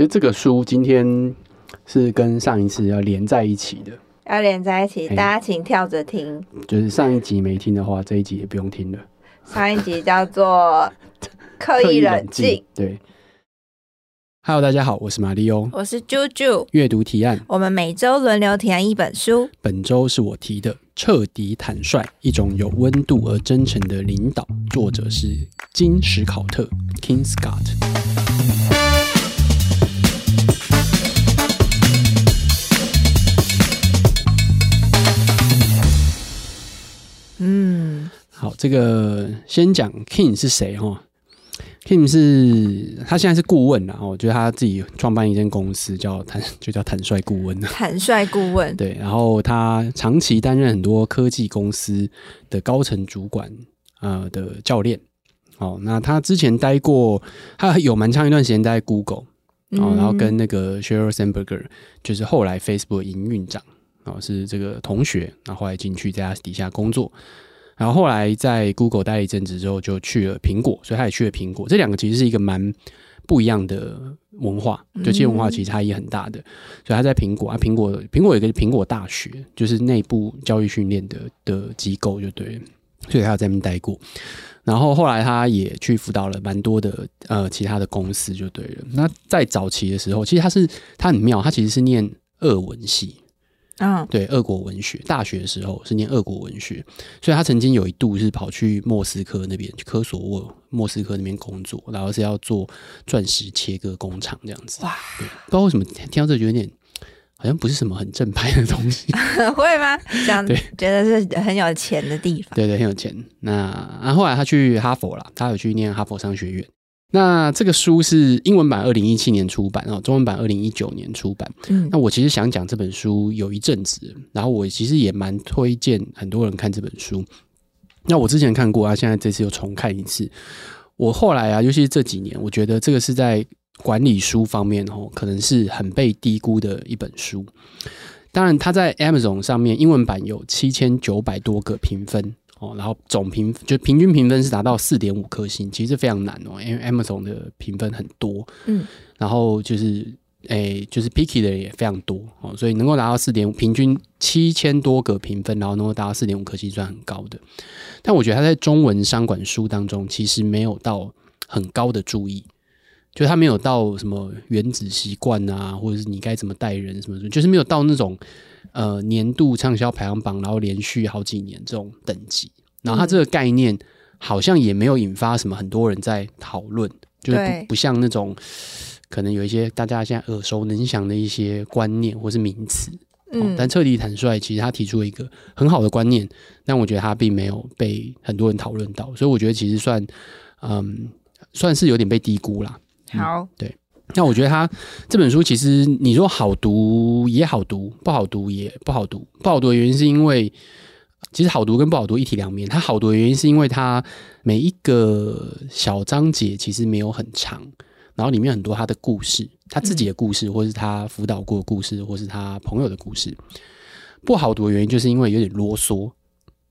其实这个书今天是跟上一次要连在一起的，要连在一起，大家请跳着听。就是上一集没听的话，这一集也不用听了。上一集叫做 刻意冷静，对。Hello，大家好，我是马力欧，我是啾啾。阅读提案，我们每周轮流提案一本书。本周是我提的《彻底坦率：一种有温度而真诚的领导》，作者是金史考特 （King Scott）。嗯，好，这个先讲 King 是谁哈？Kim 是他现在是顾问，然后我觉得他自己创办一间公司叫坦，就叫坦率顾问。坦率顾问，对，然后他长期担任很多科技公司的高层主管，呃的教练。哦，那他之前待过，他有蛮长一段时间待在 Google，哦，然后跟那个 Sheryl Sandberg，就是后来 Facebook 营运长，哦，是这个同学，然后后来进去在他底下工作。然后后来在 Google 待了一阵子之后，就去了苹果，所以他也去了苹果。这两个其实是一个蛮不一样的文化，就企业文化其实差异很大的。所以他在苹果啊，苹果苹果有一个苹果大学，就是内部教育训练的的机构，就对了。所以他有在那边待过。然后后来他也去辅导了蛮多的呃其他的公司，就对了。那在早期的时候，其实他是他很妙，他其实是念俄文系。嗯，对，俄国文学，大学的时候是念俄国文学，所以他曾经有一度是跑去莫斯科那边，去科索沃莫斯科那边工作，然后是要做钻石切割工厂这样子。哇，对，不知道为什么听到这觉得有点好像不是什么很正派的东西，会吗？这样对，觉得是很有钱的地方，对对，很有钱。那然后后来他去哈佛了，他有去念哈佛商学院。那这个书是英文版，二零一七年出版哦，中文版二零一九年出版。嗯，那我其实想讲这本书有一阵子，然后我其实也蛮推荐很多人看这本书。那我之前看过啊，现在这次又重看一次。我后来啊，尤其是这几年，我觉得这个是在管理书方面哦，可能是很被低估的一本书。当然，它在 Amazon 上面英文版有七千九百多个评分。哦，然后总评就平均评分是达到四点五颗星，其实非常难哦，因为 Amazon 的评分很多，嗯，然后就是诶，就是 Picky 的人也非常多哦，所以能够达到四点五，平均七千多个评分，然后能够达到四点五颗星，算很高的。但我觉得他在中文商管书当中，其实没有到很高的注意，就他没有到什么原子习惯啊，或者是你该怎么待人什么的，就是没有到那种。呃，年度畅销排行榜，然后连续好几年这种等级，然后它这个概念好像也没有引发什么很多人在讨论，就是不不像那种可能有一些大家现在耳熟能详的一些观念或是名词，嗯，但彻底坦率其实他提出了一个很好的观念，但我觉得他并没有被很多人讨论到，所以我觉得其实算嗯算是有点被低估啦。好，对。那我觉得他这本书其实你说好读也好读，不好读也不好读。不好读的原因是因为，其实好读跟不好读一体两面。它好读的原因是因为它每一个小章节其实没有很长，然后里面很多他的故事，他自己的故事，或是他辅导过的故事，或是他朋友的故事。不好读的原因就是因为有点啰嗦。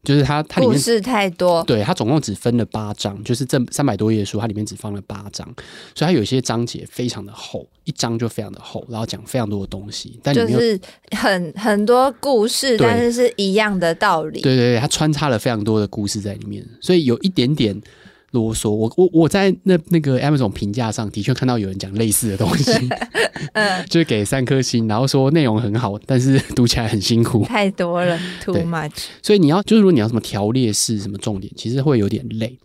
就是它，它里面故事太多，对，它总共只分了八章，就是这三百多页书，它里面只放了八章，所以它有些章节非常的厚，一章就非常的厚，然后讲非常多的东西，但就是很很多故事，但是是一样的道理，对对对，它穿插了非常多的故事在里面，所以有一点点。啰嗦，我我我在那那个 Amazon 评价上的确看到有人讲类似的东西，嗯，就是给三颗星，然后说内容很好，但是 读起来很辛苦，太多了，too much。所以你要就是如果你要什么条列式什么重点，其实会有点累。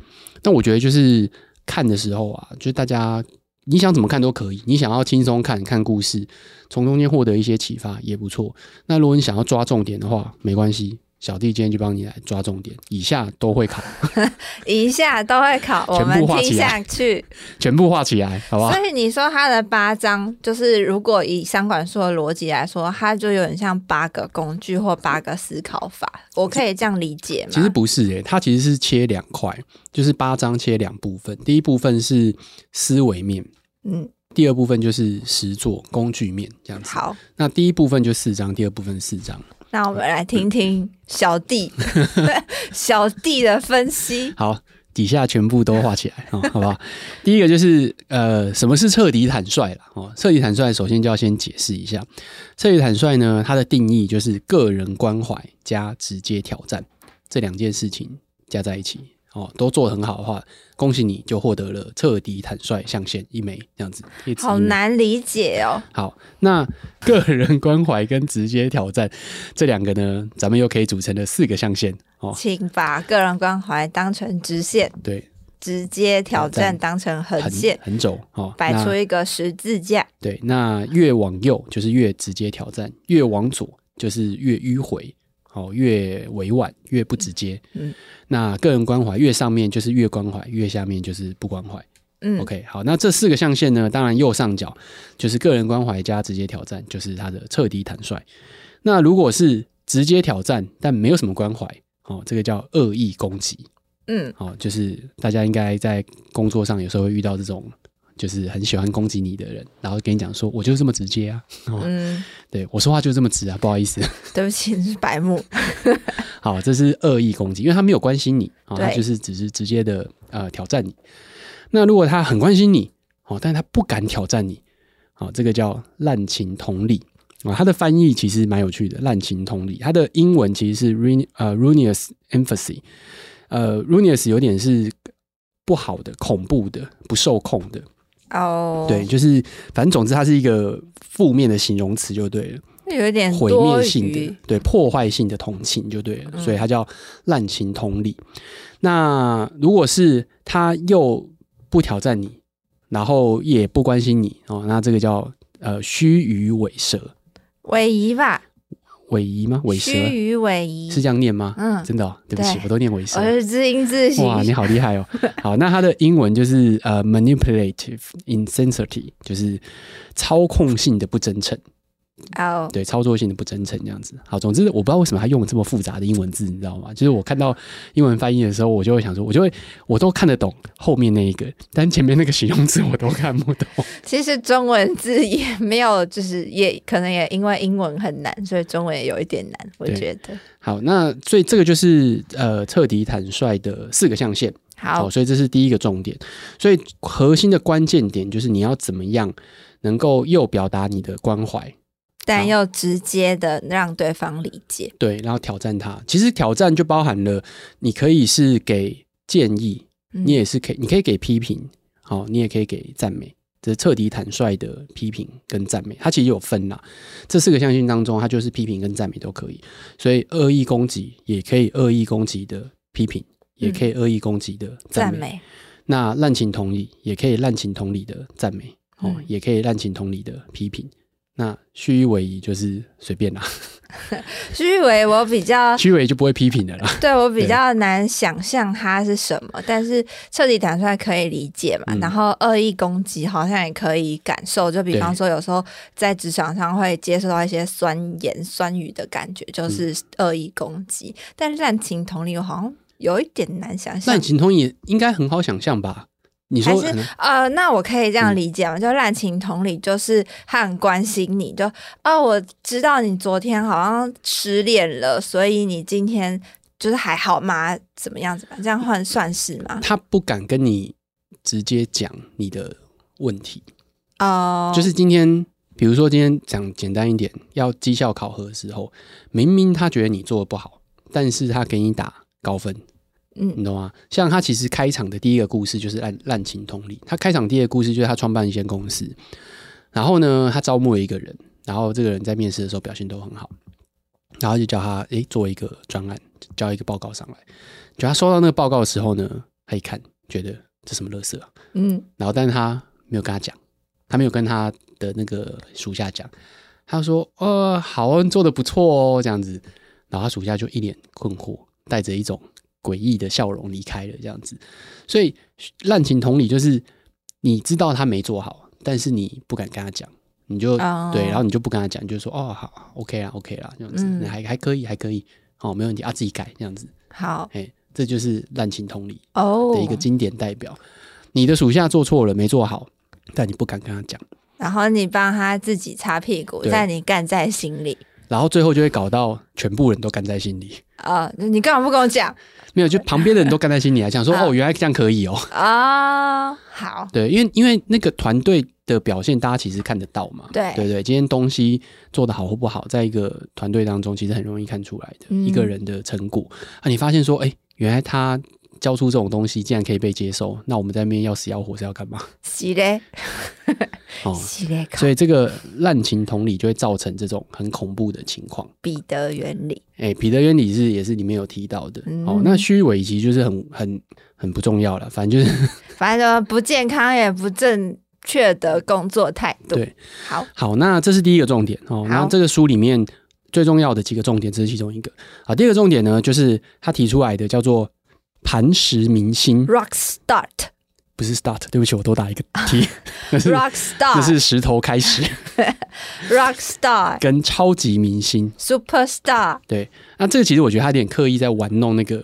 但我觉得就是看的时候啊，就是大家你想怎么看都可以，你想要轻松看看故事，从中间获得一些启发也不错。那如果你想要抓重点的话，没关系。小弟今天就帮你来抓重点，以下都会考，以下都会考，我们听下去，全部画起来，好不好？所以你说它的八章，就是如果以商管书的逻辑来说，它就有点像八个工具或八个思考法，我可以这样理解吗？其实不是诶，它其实是切两块，就是八章切两部分，第一部分是思维面，嗯，第二部分就是实作工具面，这样子。好，那第一部分就四章，第二部分四章。那我们来听听小弟 小弟的分析。好，底下全部都画起来哦，好不好？第一个就是呃，什么是彻底坦率了哦？彻底坦率首先就要先解释一下，彻底坦率呢，它的定义就是个人关怀加直接挑战这两件事情加在一起。哦，都做得很好的话，恭喜你就获得了彻底坦率象限一枚，这样子。好难理解哦。好，那个人关怀跟直接挑战这两个呢，咱们又可以组成了四个象限。哦，请把个人关怀当成直线，对，直接挑战当成横线，横轴。哦，摆出一个十字架。对，那越往右就是越直接挑战，越往左就是越迂回。哦，越委婉越不直接。嗯，那个人关怀越上面就是越关怀，越下面就是不关怀。嗯，OK，好，那这四个象限呢，当然右上角就是个人关怀加直接挑战，就是他的彻底坦率。那如果是直接挑战但没有什么关怀，哦，这个叫恶意攻击。嗯，哦，就是大家应该在工作上有时候会遇到这种。就是很喜欢攻击你的人，然后跟你讲说，我就是这么直接啊。哦、嗯，对我说话就这么直啊，不好意思，对不起，你是白目。好，这是恶意攻击，因为他没有关心你，哦、他就是只是直接的呃挑战你。那如果他很关心你，哦，但是他不敢挑战你，哦，这个叫滥情同理啊、哦。它的翻译其实蛮有趣的，滥情同理，它的英文其实是 run 呃 ruinous empathy，呃 ruinous 有点是不好的、恐怖的、不受控的。哦，oh, 对，就是反正总之，它是一个负面的形容词就对了，有一点毁灭性的，对，破坏性的同情就对了，嗯、所以它叫滥情同理。那如果是他又不挑战你，然后也不关心你哦，那这个叫呃虚与委蛇，委夷吧。鮪鱼吗？尾蛇，是这样念吗？嗯，真的哦，对不起，我都念尾蛇。我是字音字形。哇，你好厉害哦！好，那它的英文就是呃，manipulative insincerity，就是操控性的不真诚。哦，oh. 对，操作性的不真诚这样子。好，总之我不知道为什么他用了这么复杂的英文字，你知道吗？就是我看到英文翻译的时候，我就会想说，我就会我都看得懂后面那一个，但前面那个形容词我都看不懂。其实中文字也没有，就是也可能也因为英文很难，所以中文也有一点难。我觉得。好，那所以这个就是呃彻底坦率的四个象限。好，好，所以这是第一个重点。所以核心的关键点就是你要怎么样能够又表达你的关怀。但又直接的让对方理解，对，然后挑战他。其实挑战就包含了，你可以是给建议，你也是可以，你可以给批评，好，你也可以给赞美。这是彻底坦率的批评跟赞美，它其实有分啦。这四个象限当中，它就是批评跟赞美都可以。所以恶意攻击也可以恶意攻击的批评，也可以恶意攻击的赞美。嗯、赞美。那滥情同理也可以滥情同理的赞美，哦，嗯、也可以滥情同理的批评。那虚与委蛇就是随便啦，虚与委我比较虚伪就不会批评的啦。对，我比较难想象它是什么，但是彻底坦率可以理解嘛。嗯、然后恶意攻击好像也可以感受，就比方说有时候在职场上会接受到一些酸言酸语的感觉，就是恶意攻击。嗯、但是滥情同理我好像有一点难想象，滥情同理应该很好想象吧？你说还是呃，那我可以这样理解吗？嗯、就滥情同理，就是他很关心你，就哦，我知道你昨天好像失恋了，所以你今天就是还好吗？怎么样子吧？这样换算是吗？他不敢跟你直接讲你的问题哦，就是今天，比如说今天讲简单一点，要绩效考核的时候，明明他觉得你做的不好，但是他给你打高分。嗯，你懂吗？像他其实开场的第一个故事就是滥滥情同理。他开场第一个故事就是他创办一间公司，然后呢，他招募了一个人，然后这个人在面试的时候表现都很好，然后就叫他诶做一个专案，交一个报告上来。就他收到那个报告的时候呢，他一看觉得这什么垃圾啊，嗯，然后但是他没有跟他讲，他没有跟他的那个属下讲，他说呃好啊，做的不错哦这样子，然后他属下就一脸困惑，带着一种。诡异的笑容离开了，这样子，所以滥情同理就是你知道他没做好，但是你不敢跟他讲，你就、oh. 对，然后你就不跟他讲，你就说哦好，OK 啦，OK 啦，这样子，嗯、还还可以，还可以，好、哦，没问题啊，自己改这样子，好，哎，这就是滥情同理的一个经典代表。Oh. 你的属下做错了，没做好，但你不敢跟他讲，然后你帮他自己擦屁股，但你干在心里。然后最后就会搞到全部人都干在心里啊、呃！你干嘛不跟我讲？没有，就旁边的人都干在心里啊，想说哦，原来这样可以哦啊、呃，好，对，因为因为那个团队的表现，大家其实看得到嘛，对对对，今天东西做得好或不好，在一个团队当中，其实很容易看出来的、嗯、一个人的成果啊，你发现说，哎，原来他。交出这种东西，竟然可以被接受，那我们在那边要死要活是要干嘛？是嘞，哦，是嘞。所以这个滥情同理就会造成这种很恐怖的情况。彼得原理，哎、欸，彼得原理是也是里面有提到的。嗯、哦，那虚伪其实就是很很很不重要了，反正就是 反正不健康也不正确的工作态度。对，好，好，那这是第一个重点哦。然后这个书里面最重要的几个重点，这是其中一个。好，第二个重点呢，就是他提出来的叫做。磐石明星，Rock Start，不是 Start，对不起，我多打一个 T，那是 Rock Star，这是石头开始，Rock Star，跟超级明星，Super Star，对，那这个其实我觉得他有点刻意在玩弄那个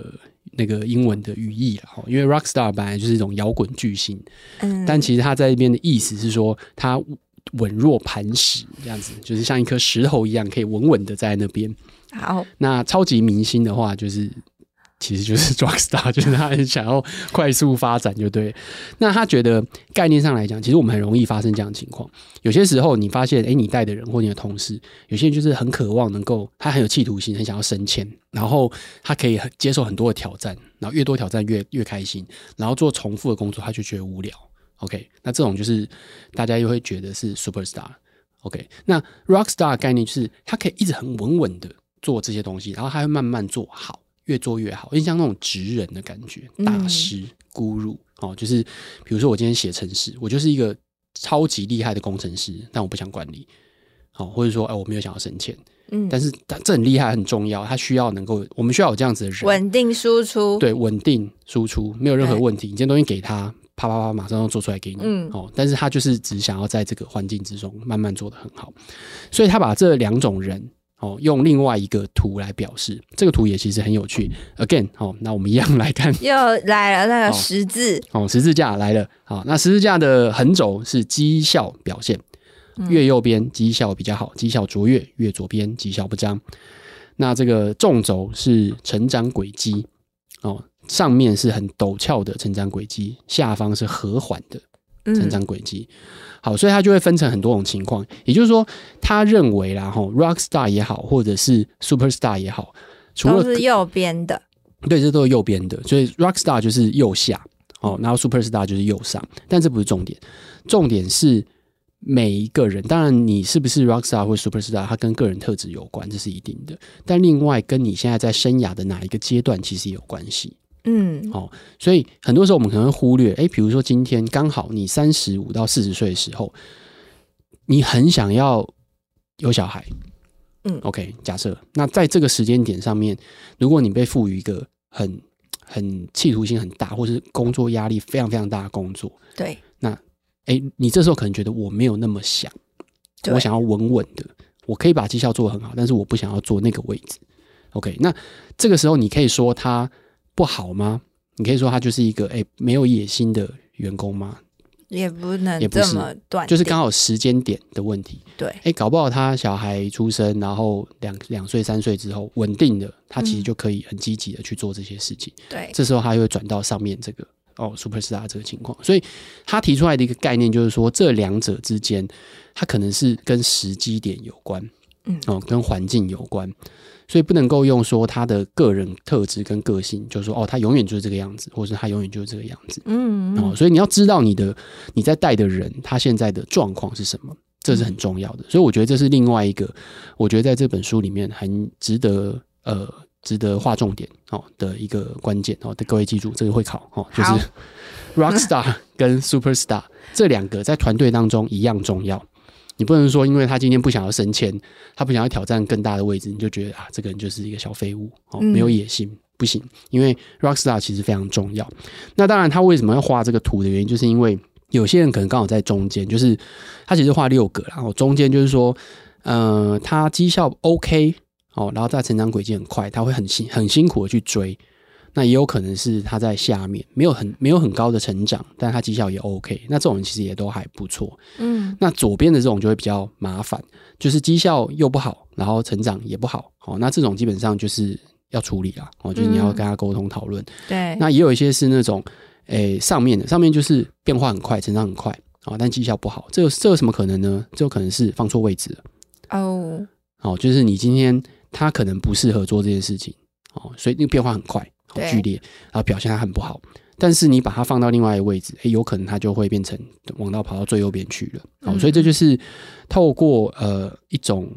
那个英文的语义了哈，因为 Rock Star 本来就是一种摇滚巨星，嗯，但其实他在这边的意思是说他稳若磐石这样子，就是像一颗石头一样，可以稳稳的在那边。好，那超级明星的话就是。其实就是 dropstar 就是他很想要快速发展，就对。那他觉得概念上来讲，其实我们很容易发生这样的情况。有些时候你发现，哎，你带的人或你的同事，有些人就是很渴望能够，他很有企图心，很想要升迁，然后他可以很接受很多的挑战，然后越多挑战越越开心，然后做重复的工作他就觉得无聊。OK，那这种就是大家又会觉得是 superstar。OK，那 rockstar 概念就是他可以一直很稳稳的做这些东西，然后他会慢慢做好。越做越好，有点像那种职人的感觉，大师、guru 哦，就是比如说我今天写程式，我就是一个超级厉害的工程师，但我不想管理，哦，或者说哎，我没有想要升迁，嗯，但是他这很厉害，很重要，他需要能够，我们需要有这样子的人，稳定输出，对，稳定输出没有任何问题，你这些东西给他，啪啪啪，马上要做出来给你，嗯，哦，但是他就是只想要在这个环境之中慢慢做得很好，所以他把这两种人。哦，用另外一个图来表示，这个图也其实很有趣。Again，哦，那我们一样来看，又来了那个十字哦，十字架来了。好，那十字架的横轴是绩效表现，越右边绩效比较好，绩效卓越；越左边绩效不彰。那这个纵轴是成长轨迹，哦，上面是很陡峭的成长轨迹，下方是和缓的成长轨迹。嗯好，所以他就会分成很多种情况，也就是说，他认为啦，吼，rock star 也好，或者是 super star 也好，除了都是右边的，对，这都是右边的，所以 rock star 就是右下，哦，然后 super star 就是右上，但这不是重点，重点是每一个人，当然你是不是 rock star 或 super star，它跟个人特质有关，这是一定的，但另外跟你现在在生涯的哪一个阶段，其实也有关系。嗯，哦，所以很多时候我们可能会忽略，哎，比如说今天刚好你三十五到四十岁的时候，你很想要有小孩，嗯，OK，假设。那在这个时间点上面，如果你被赋予一个很很企图心很大，或是工作压力非常非常大的工作，对，那哎，你这时候可能觉得我没有那么想，我想要稳稳的，我可以把绩效做得很好，但是我不想要坐那个位置，OK，那这个时候你可以说他。不好吗？你可以说他就是一个哎、欸、没有野心的员工吗？也不能这么断，就是刚好时间点的问题。对，哎、欸，搞不好他小孩出生，然后两两岁三岁之后稳定的，他其实就可以很积极的去做这些事情。对、嗯，这时候他又会转到上面这个哦，superstar 这个情况。所以他提出来的一个概念就是说，这两者之间，他可能是跟时机点有关，嗯，哦，跟环境有关。所以不能够用说他的个人特质跟个性，就是说哦，他永远就是这个样子，或者是他永远就是这个样子。嗯，嗯，哦，所以你要知道你的你在带的人他现在的状况是什么，这是很重要的。所以我觉得这是另外一个，我觉得在这本书里面很值得呃值得划重点哦的一个关键哦。各位记住这个会考哦，就是 rock star 跟 super star 这两个在团队当中一样重要。你不能说，因为他今天不想要升迁，他不想要挑战更大的位置，你就觉得啊，这个人就是一个小废物哦，没有野心，嗯、不行。因为 rockstar 其实非常重要。那当然，他为什么要画这个图的原因，就是因为有些人可能刚好在中间，就是他其实画六个，然后中间就是说，呃，他绩效 OK 哦，然后他成长轨迹很快，他会很辛很辛苦的去追，那也有可能是他在下面没有很没有很高的成长，但他绩效也 OK，那这种人其实也都还不错。嗯，那左边的这种就会比较麻烦，就是绩效又不好，然后成长也不好，哦，那这种基本上就是要处理啦，哦，就是你要跟他沟通讨论。对，那也有一些是那种，诶，上面的上面就是变化很快，成长很快，啊，但绩效不好，这有这有什么可能呢？这有可能是放错位置了。哦，哦，就是你今天他可能不适合做这件事情，哦，所以那个变化很快。好剧烈，然后表现还很不好，但是你把它放到另外一个位置，诶，有可能它就会变成往到跑到最右边去了。好，所以这就是透过呃一种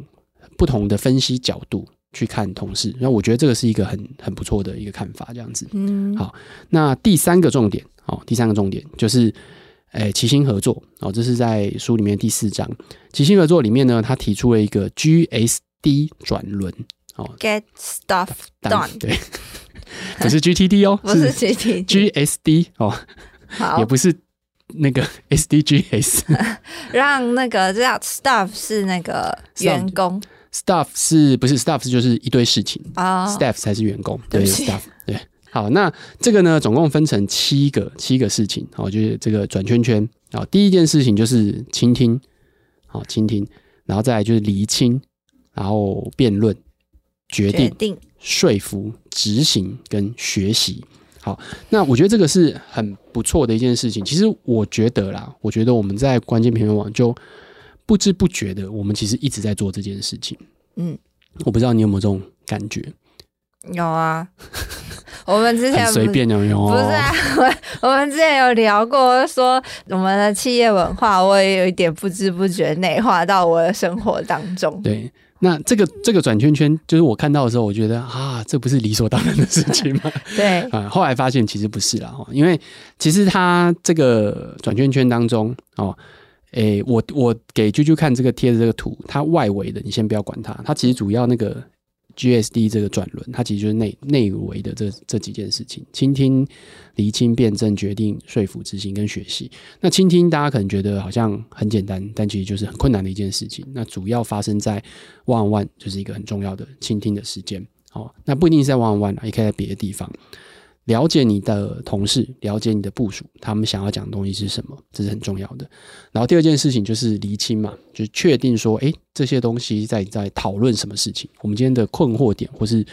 不同的分析角度去看同事，那我觉得这个是一个很很不错的一个看法，这样子。嗯，好，那第三个重点，好，第三个重点就是，诶，齐心合作。哦，这是在书里面第四章，齐心合作里面呢，他提出了一个 GSD 转轮。哦，Get stuff done。对。不是 GTD 哦，不是 GTD，GSD 哦，好，也不是那个 SDGs，让那个叫 staff 是那个员工，staff 是不是 staff 就是一堆事情。啊、oh,，staff 才是员工，对，staff 对，好，那这个呢，总共分成七个七个事情，好，就是这个转圈圈，好，第一件事情就是倾听，好，倾听，然后再来就是厘清，然后辩论，决定。决定说服、执行跟学习，好，那我觉得这个是很不错的一件事情。其实我觉得啦，我觉得我们在关键评论网就不知不觉的，我们其实一直在做这件事情。嗯，我不知道你有没有这种感觉？有啊，我们之前随便有有，不是啊，我 我们之前有聊过，说我们的企业文化，我也有一点不知不觉内化到我的生活当中。对。那这个这个转圈圈，就是我看到的时候，我觉得啊，这不是理所当然的事情吗？对 啊，后来发现其实不是啦，因为其实它这个转圈圈当中哦，诶，我我给啾啾看这个贴的这个图，它外围的你先不要管它，它其实主要那个。GSD 这个转轮，它其实就是内内围的这这几件事情：倾听、厘清、辩证、决定、说服、执行跟学习。那倾听大家可能觉得好像很简单，但其实就是很困难的一件事情。那主要发生在 one on one，就是一个很重要的倾听的时间。哦，那不一定是在 one on one，也可以在别的地方。了解你的同事，了解你的部署，他们想要讲的东西是什么，这是很重要的。然后第二件事情就是厘清嘛，就是确定说，诶，这些东西在在讨论什么事情？我们今天的困惑点，或是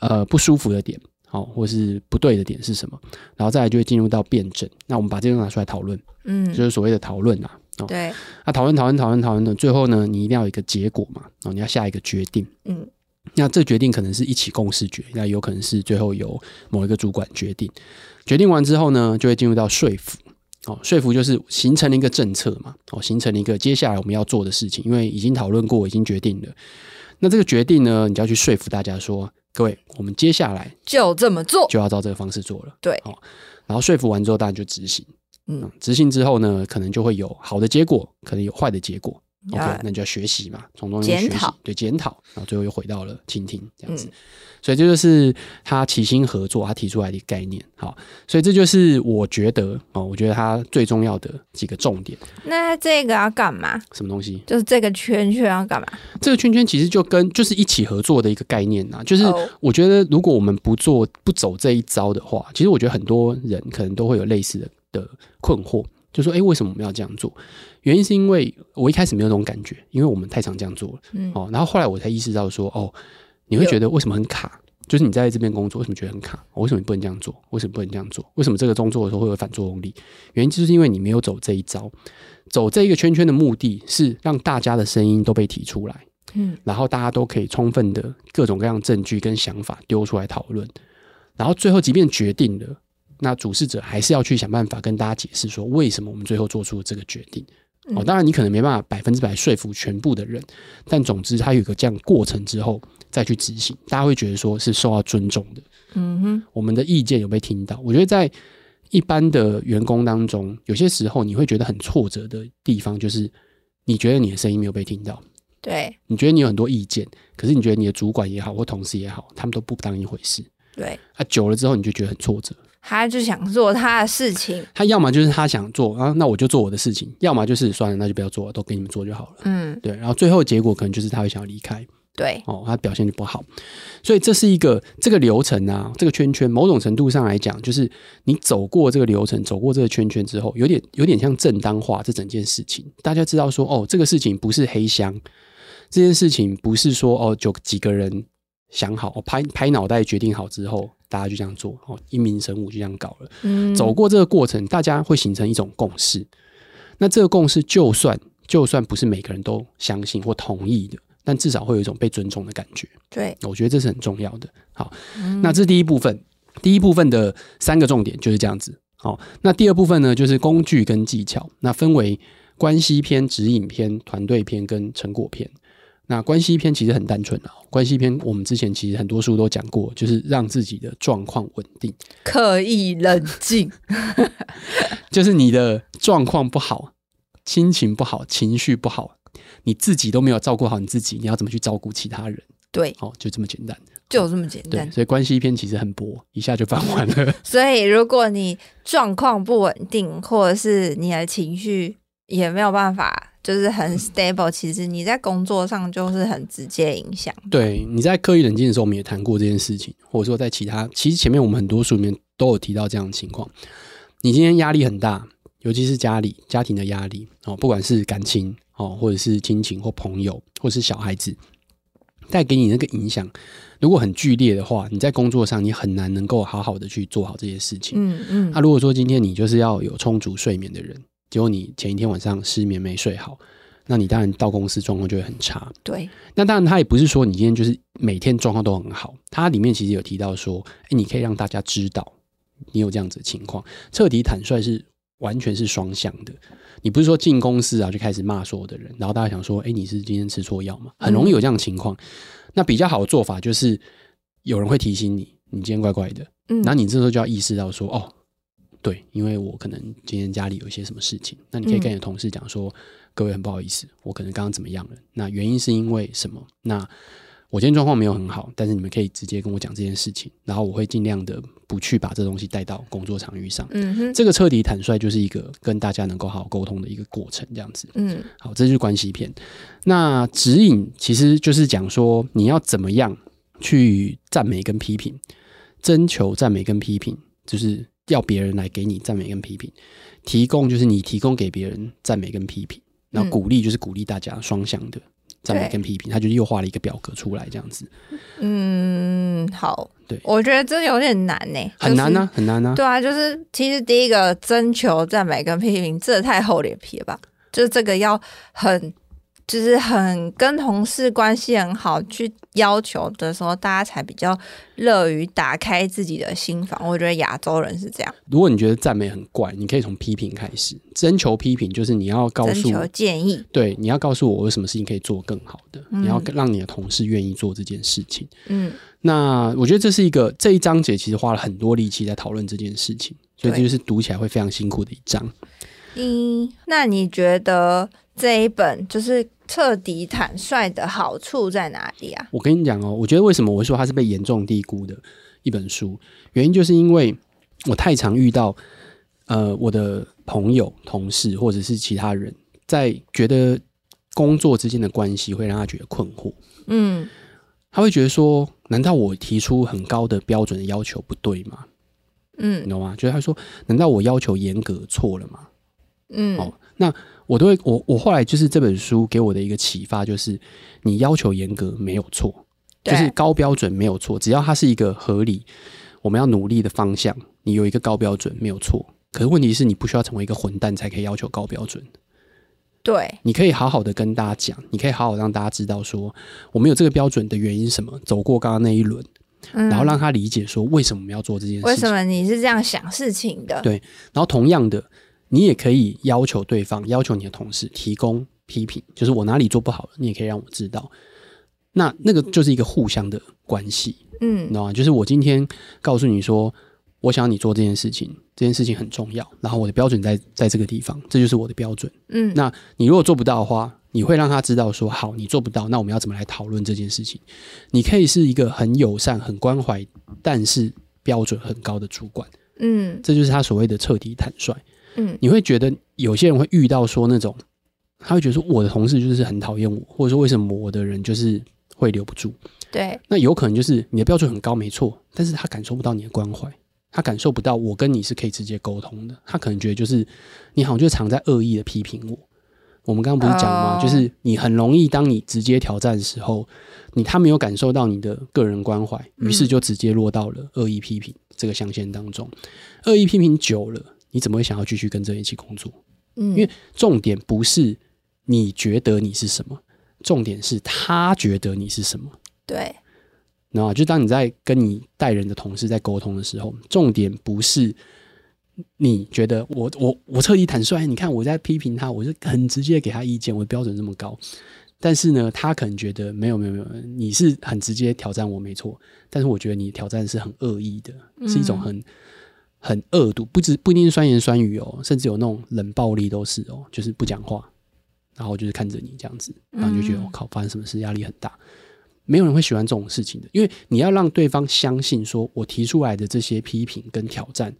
呃不舒服的点，好，或是不对的点是什么？然后再来就会进入到辩证。那我们把这个拿出来讨论，嗯，就是所谓的讨论啊。哦、对，那讨论讨论讨论讨论的最后呢，你一定要有一个结果嘛，哦，你要下一个决定，嗯。那这决定可能是一起共识决，那有可能是最后由某一个主管决定。决定完之后呢，就会进入到说服。哦，说服就是形成了一个政策嘛，哦，形成了一个接下来我们要做的事情，因为已经讨论过，已经决定了。那这个决定呢，你就要去说服大家说，各位，我们接下来就这么做，就要照这个方式做了。对，哦，然后说服完之后，大家就执行。嗯，执行之后呢，可能就会有好的结果，可能有坏的结果。OK，那你就要学习嘛，从中间学习，对，检讨，然后最后又回到了倾听这样子，嗯、所以这就是他齐心合作，他提出来的概念。好，所以这就是我觉得哦，我觉得他最重要的几个重点。那这个要干嘛？什么东西？就是这个圈圈要干嘛？这个圈圈其实就跟就是一起合作的一个概念呐。就是我觉得，如果我们不做不走这一招的话，其实我觉得很多人可能都会有类似的的困惑。就说：“哎，为什么我们要这样做？原因是因为我一开始没有这种感觉，因为我们太常这样做了。嗯，哦，然后后来我才意识到说，哦，你会觉得为什么很卡？就是你在这边工作，为什么觉得很卡？为什么你不能这样做？为什么不能这样做？为什么这个动作的时候会有反作用力？原因就是因为你没有走这一招，走这一个圈圈的目的是让大家的声音都被提出来，嗯，然后大家都可以充分的各种各样证据跟想法丢出来讨论，然后最后即便决定了。”那主事者还是要去想办法跟大家解释说，为什么我们最后做出了这个决定。哦，当然你可能没办法百分之百说服全部的人，但总之他有一个这样过程之后再去执行，大家会觉得说是受到尊重的。嗯哼，我们的意见有被听到。我觉得在一般的员工当中，有些时候你会觉得很挫折的地方，就是你觉得你的声音没有被听到。对，你觉得你有很多意见，可是你觉得你的主管也好或同事也好，他们都不当一回事。对，啊，久了之后你就觉得很挫折。他就想做他的事情，他要么就是他想做啊，那我就做我的事情；要么就是算了，那就不要做了，都给你们做就好了。嗯，对。然后最后结果可能就是他会想要离开。对，哦，他表现就不好。所以这是一个这个流程啊，这个圈圈，某种程度上来讲，就是你走过这个流程，走过这个圈圈之后，有点有点像正当化这整件事情。大家知道说，哦，这个事情不是黑箱，这件事情不是说哦，就几个人想好，哦、拍拍脑袋决定好之后，大家就这样做，哦，一名神武就这样搞了。嗯，走过这个过程，大家会形成一种共识。那这个共识，就算就算不是每个人都相信或同意的。但至少会有一种被尊重的感觉，对，我觉得这是很重要的。好，嗯、那这是第一部分，第一部分的三个重点就是这样子。好，那第二部分呢，就是工具跟技巧，那分为关系篇、指引篇、团队篇跟成果篇。那关系篇其实很单纯啊，关系篇我们之前其实很多书都讲过，就是让自己的状况稳定，刻意冷静，就是你的状况不好，心情不好，情绪不好。你自己都没有照顾好你自己，你要怎么去照顾其他人？对，哦，就这么简单，就这么简单。对，所以关系篇其实很薄，一下就翻完了。所以如果你状况不稳定，或者是你的情绪也没有办法，就是很 stable，其实你在工作上就是很直接影响。对，你在刻意冷静的时候，我们也谈过这件事情，或者说在其他，其实前面我们很多书里面都有提到这样的情况。你今天压力很大，尤其是家里家庭的压力哦，不管是感情。哦，或者是亲情或朋友，或是小孩子带给你那个影响，如果很剧烈的话，你在工作上你很难能够好好的去做好这些事情。嗯嗯。那、啊、如果说今天你就是要有充足睡眠的人，结果你前一天晚上失眠没睡好，那你当然到公司状况就会很差。对。那当然，他也不是说你今天就是每天状况都很好，它里面其实有提到说，哎，你可以让大家知道你有这样子的情况，彻底坦率是完全是双向的。你不是说进公司啊就开始骂所有的人，然后大家想说，哎，你是今天吃错药吗？很容易有这样的情况。嗯、那比较好的做法就是有人会提醒你，你今天怪怪的。嗯，那你这时候就要意识到说，哦，对，因为我可能今天家里有一些什么事情，那你可以跟你的同事讲说，嗯、各位很不好意思，我可能刚刚怎么样了？那原因是因为什么？那我今天状况没有很好，但是你们可以直接跟我讲这件事情，然后我会尽量的不去把这东西带到工作场域上。嗯哼，这个彻底坦率就是一个跟大家能够好好沟通的一个过程，这样子。嗯，好，这就是关系篇。那指引其实就是讲说你要怎么样去赞美跟批评，征求赞美跟批评，就是要别人来给你赞美跟批评，提供就是你提供给别人赞美跟批评，然后鼓励就是鼓励大家双向的。赞美跟批评，他就又画了一个表格出来，这样子。嗯，好，对，我觉得这有点难呢、欸，很难呢、啊，就是、很难呢、啊。对啊，就是其实第一个征求赞美跟批评，这太厚脸皮了吧？就是这个要很。就是很跟同事关系很好，去要求的时候，大家才比较乐于打开自己的心房。我觉得亚洲人是这样。如果你觉得赞美很怪，你可以从批评开始，征求批评，就是你要告诉求建议，对，你要告诉我有什么事情可以做更好的，嗯、你要让你的同事愿意做这件事情。嗯，那我觉得这是一个这一章节其实花了很多力气在讨论这件事情，所以这就是读起来会非常辛苦的一章。嗯，那你觉得这一本就是？彻底坦率的好处在哪里啊？我跟你讲哦，我觉得为什么我会说它是被严重低估的一本书，原因就是因为我太常遇到，呃，我的朋友、同事或者是其他人在觉得工作之间的关系会让他觉得困惑。嗯，他会觉得说，难道我提出很高的标准的要求不对吗？嗯，你懂吗？就是他说，难道我要求严格错了吗？嗯，哦，那。我都会，我我后来就是这本书给我的一个启发，就是你要求严格没有错，就是高标准没有错，只要它是一个合理，我们要努力的方向，你有一个高标准没有错。可是问题是你不需要成为一个混蛋才可以要求高标准。对，你可以好好的跟大家讲，你可以好好让大家知道说，我们有这个标准的原因是什么，走过刚刚那一轮，然后让他理解说为什么我们要做这件事情，为什么你是这样想事情的？对，然后同样的。你也可以要求对方，要求你的同事提供批评，就是我哪里做不好了，你也可以让我知道。那那个就是一个互相的关系，嗯，你知道吗？就是我今天告诉你说，我想要你做这件事情，这件事情很重要，然后我的标准在在这个地方，这就是我的标准，嗯。那你如果做不到的话，你会让他知道说，好，你做不到，那我们要怎么来讨论这件事情？你可以是一个很友善、很关怀，但是标准很高的主管，嗯，这就是他所谓的彻底坦率。嗯，你会觉得有些人会遇到说那种，他会觉得说我的同事就是很讨厌我，或者说为什么我的人就是会留不住。对，那有可能就是你的标准很高，没错，但是他感受不到你的关怀，他感受不到我跟你是可以直接沟通的，他可能觉得就是你好像就常在恶意的批评我。我们刚刚不是讲吗？Oh. 就是你很容易，当你直接挑战的时候，你他没有感受到你的个人关怀，于是就直接落到了恶意批评这个象限当中。恶意批评久了，你怎么会想要继续跟这一起工作？嗯，因为重点不是你觉得你是什么，重点是他觉得你是什么。对，然后就当你在跟你带人的同事在沟通的时候，重点不是。你觉得我我我彻底坦率？你看我在批评他，我就很直接给他意见，我的标准这么高。但是呢，他可能觉得没有没有没有，你是很直接挑战我没错。但是我觉得你挑战是很恶意的，是一种很很恶毒，不止不一定是酸言酸语哦，甚至有那种冷暴力都是哦，就是不讲话，然后就是看着你这样子，然后就觉得我靠，发生什么事，压力很大。没有人会喜欢这种事情的，因为你要让对方相信，说我提出来的这些批评跟挑战。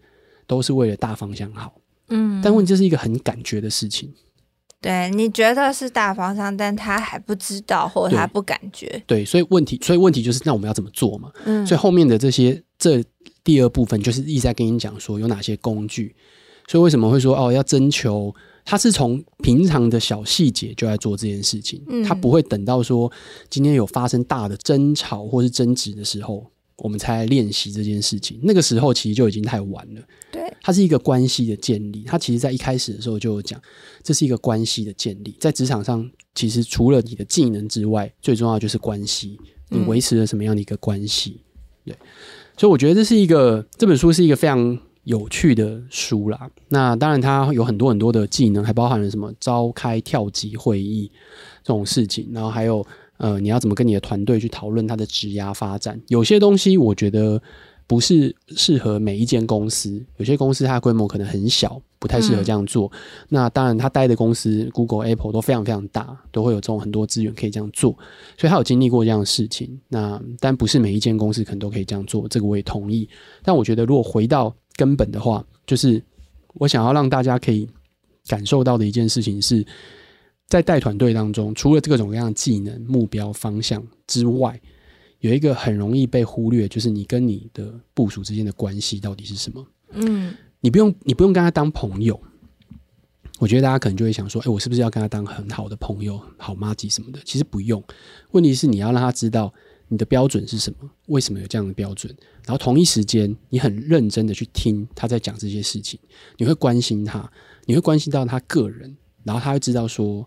都是为了大方向好，嗯，但问题这是一个很感觉的事情。对，你觉得是大方向，但他还不知道，或者他不感觉。对，对，所以问题，所以问题就是，那我们要怎么做嘛？嗯，所以后面的这些，这第二部分就是一直在跟你讲说有哪些工具。所以为什么会说哦，要征求？他是从平常的小细节就在做这件事情，嗯，他不会等到说今天有发生大的争吵或是争执的时候。我们才来练习这件事情，那个时候其实就已经太晚了。对，它是一个关系的建立。他其实在一开始的时候就有讲，这是一个关系的建立。在职场上，其实除了你的技能之外，最重要就是关系。你维持了什么样的一个关系？嗯。对，所以我觉得这是一个这本书是一个非常有趣的书啦。那当然，它有很多很多的技能，还包含了什么召开跳级会议这种事情，然后还有。呃，你要怎么跟你的团队去讨论它的职涯发展？有些东西我觉得不是适合每一间公司，有些公司它的规模可能很小，不太适合这样做。那当然，他待的公司 Google、Apple 都非常非常大，都会有这种很多资源可以这样做，所以他有经历过这样的事情。那但不是每一间公司可能都可以这样做，这个我也同意。但我觉得，如果回到根本的话，就是我想要让大家可以感受到的一件事情是。在带团队当中，除了各种各样的技能、目标、方向之外，有一个很容易被忽略，就是你跟你的部署之间的关系到底是什么？嗯，你不用，你不用跟他当朋友。我觉得大家可能就会想说，哎，我是不是要跟他当很好的朋友、好妈吉什么的？其实不用。问题是你要让他知道你的标准是什么，为什么有这样的标准，然后同一时间你很认真的去听他在讲这些事情，你会关心他，你会关心到他个人，然后他会知道说。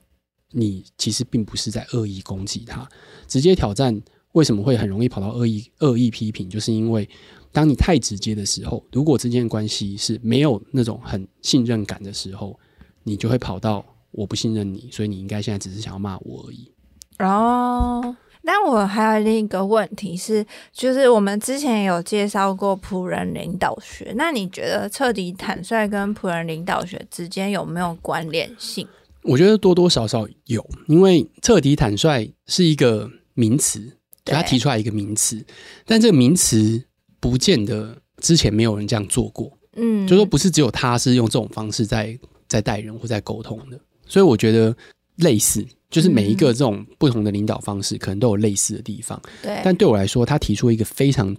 你其实并不是在恶意攻击他，直接挑战为什么会很容易跑到恶意恶意批评？就是因为当你太直接的时候，如果之间的关系是没有那种很信任感的时候，你就会跑到我不信任你，所以你应该现在只是想要骂我而已。哦，那我还有另一个问题是，就是我们之前有介绍过仆人领导学，那你觉得彻底坦率跟仆人领导学之间有没有关联性？我觉得多多少少有，因为彻底坦率是一个名词，他提出来一个名词，但这个名词不见得之前没有人这样做过，嗯，就说不是只有他是用这种方式在在带人或在沟通的，所以我觉得类似，就是每一个这种不同的领导方式可能都有类似的地方，对，但对我来说，他提出一个非常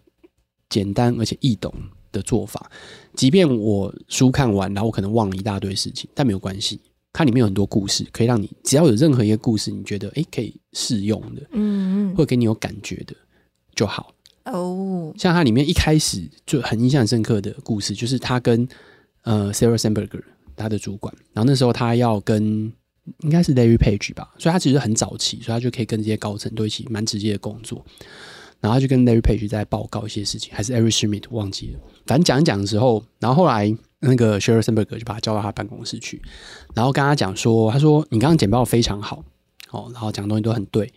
简单而且易懂的做法，即便我书看完，然后我可能忘了一大堆事情，但没有关系。它里面有很多故事，可以让你只要有任何一个故事，你觉得诶可以适用的，嗯嗯，或者给你有感觉的就好哦。像它里面一开始就很印象深刻的故事，就是他跟呃 Sheryl Sandberg 他的主管，然后那时候他要跟应该是 Larry Page 吧，所以他其实很早期，所以他就可以跟这些高层都一起蛮直接的工作。然后他就跟 Larry Page 在报告一些事情，还是 Eric Schmidt 忘记了，反正讲一讲的时候，然后后来。那个 Sheryl Sandberg 就把他叫到他办公室去，然后跟他讲说：“他说你刚刚简报非常好，哦，然后讲的东西都很对，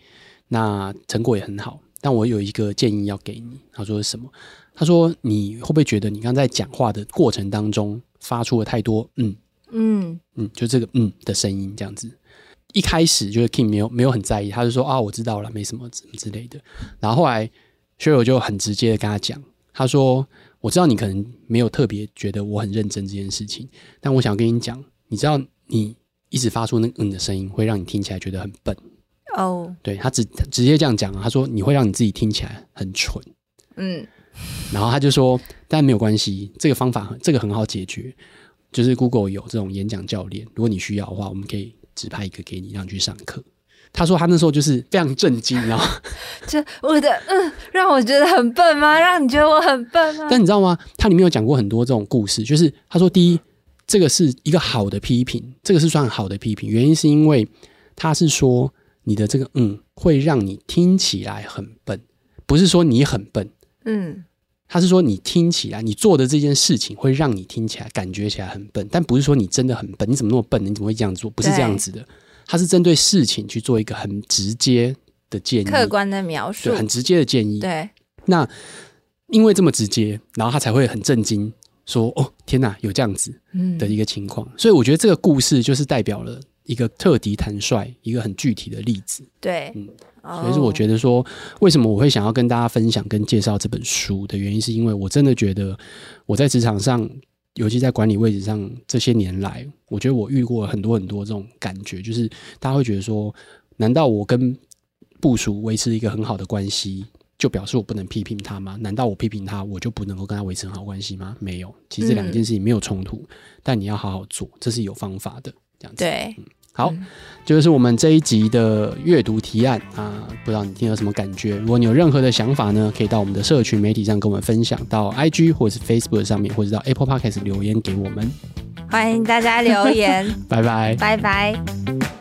那成果也很好，但我有一个建议要给你。”他说是什么？他说你会不会觉得你刚在讲话的过程当中发出了太多嗯嗯嗯，就这个嗯的声音这样子？一开始就是 Kim 没有没有很在意，他就说啊，我知道了，没什么之之类的。然后后来 Sheryl 就很直接的跟他讲，他说。我知道你可能没有特别觉得我很认真这件事情，但我想跟你讲，你知道你一直发出那嗯的声音，会让你听起来觉得很笨哦，对他直直接这样讲啊，他说你会让你自己听起来很蠢。嗯，然后他就说，但没有关系，这个方法这个很好解决，就是 Google 有这种演讲教练，如果你需要的话，我们可以指派一个给你，让你去上课。他说他那时候就是非常震惊，然后就我的嗯，让我觉得很笨吗？让你觉得我很笨吗？但你知道吗？他里面有讲过很多这种故事，就是他说第一，这个是一个好的批评，这个是算好的批评，原因是因为他是说你的这个嗯会让你听起来很笨，不是说你很笨，嗯，他是说你听起来你做的这件事情会让你听起来感觉起来很笨，但不是说你真的很笨，你怎么那么笨？你怎么会这样做？不是这样子的。他是针对事情去做一个很直接的建议，客观的描述，对，很直接的建议。对，那因为这么直接，然后他才会很震惊，说：“哦，天哪，有这样子的一个情况。嗯”所以我觉得这个故事就是代表了一个特敌坦率，一个很具体的例子。对，嗯，所以是我觉得说，为什么我会想要跟大家分享跟介绍这本书的原因，是因为我真的觉得我在职场上。尤其在管理位置上，这些年来，我觉得我遇过很多很多这种感觉，就是大家会觉得说，难道我跟部署维持一个很好的关系，就表示我不能批评他吗？难道我批评他，我就不能够跟他维持很好关系吗？没有，其实这两件事情没有冲突，嗯，但你要好好做，这是有方法的，这样子。对。嗯好，就是我们这一集的阅读提案啊，不知道你听了什么感觉？如果你有任何的想法呢，可以到我们的社群媒体上跟我们分享，到 IG 或者是 Facebook 上面，或者到 Apple Podcast 留言给我们。欢迎大家留言，拜拜，拜拜。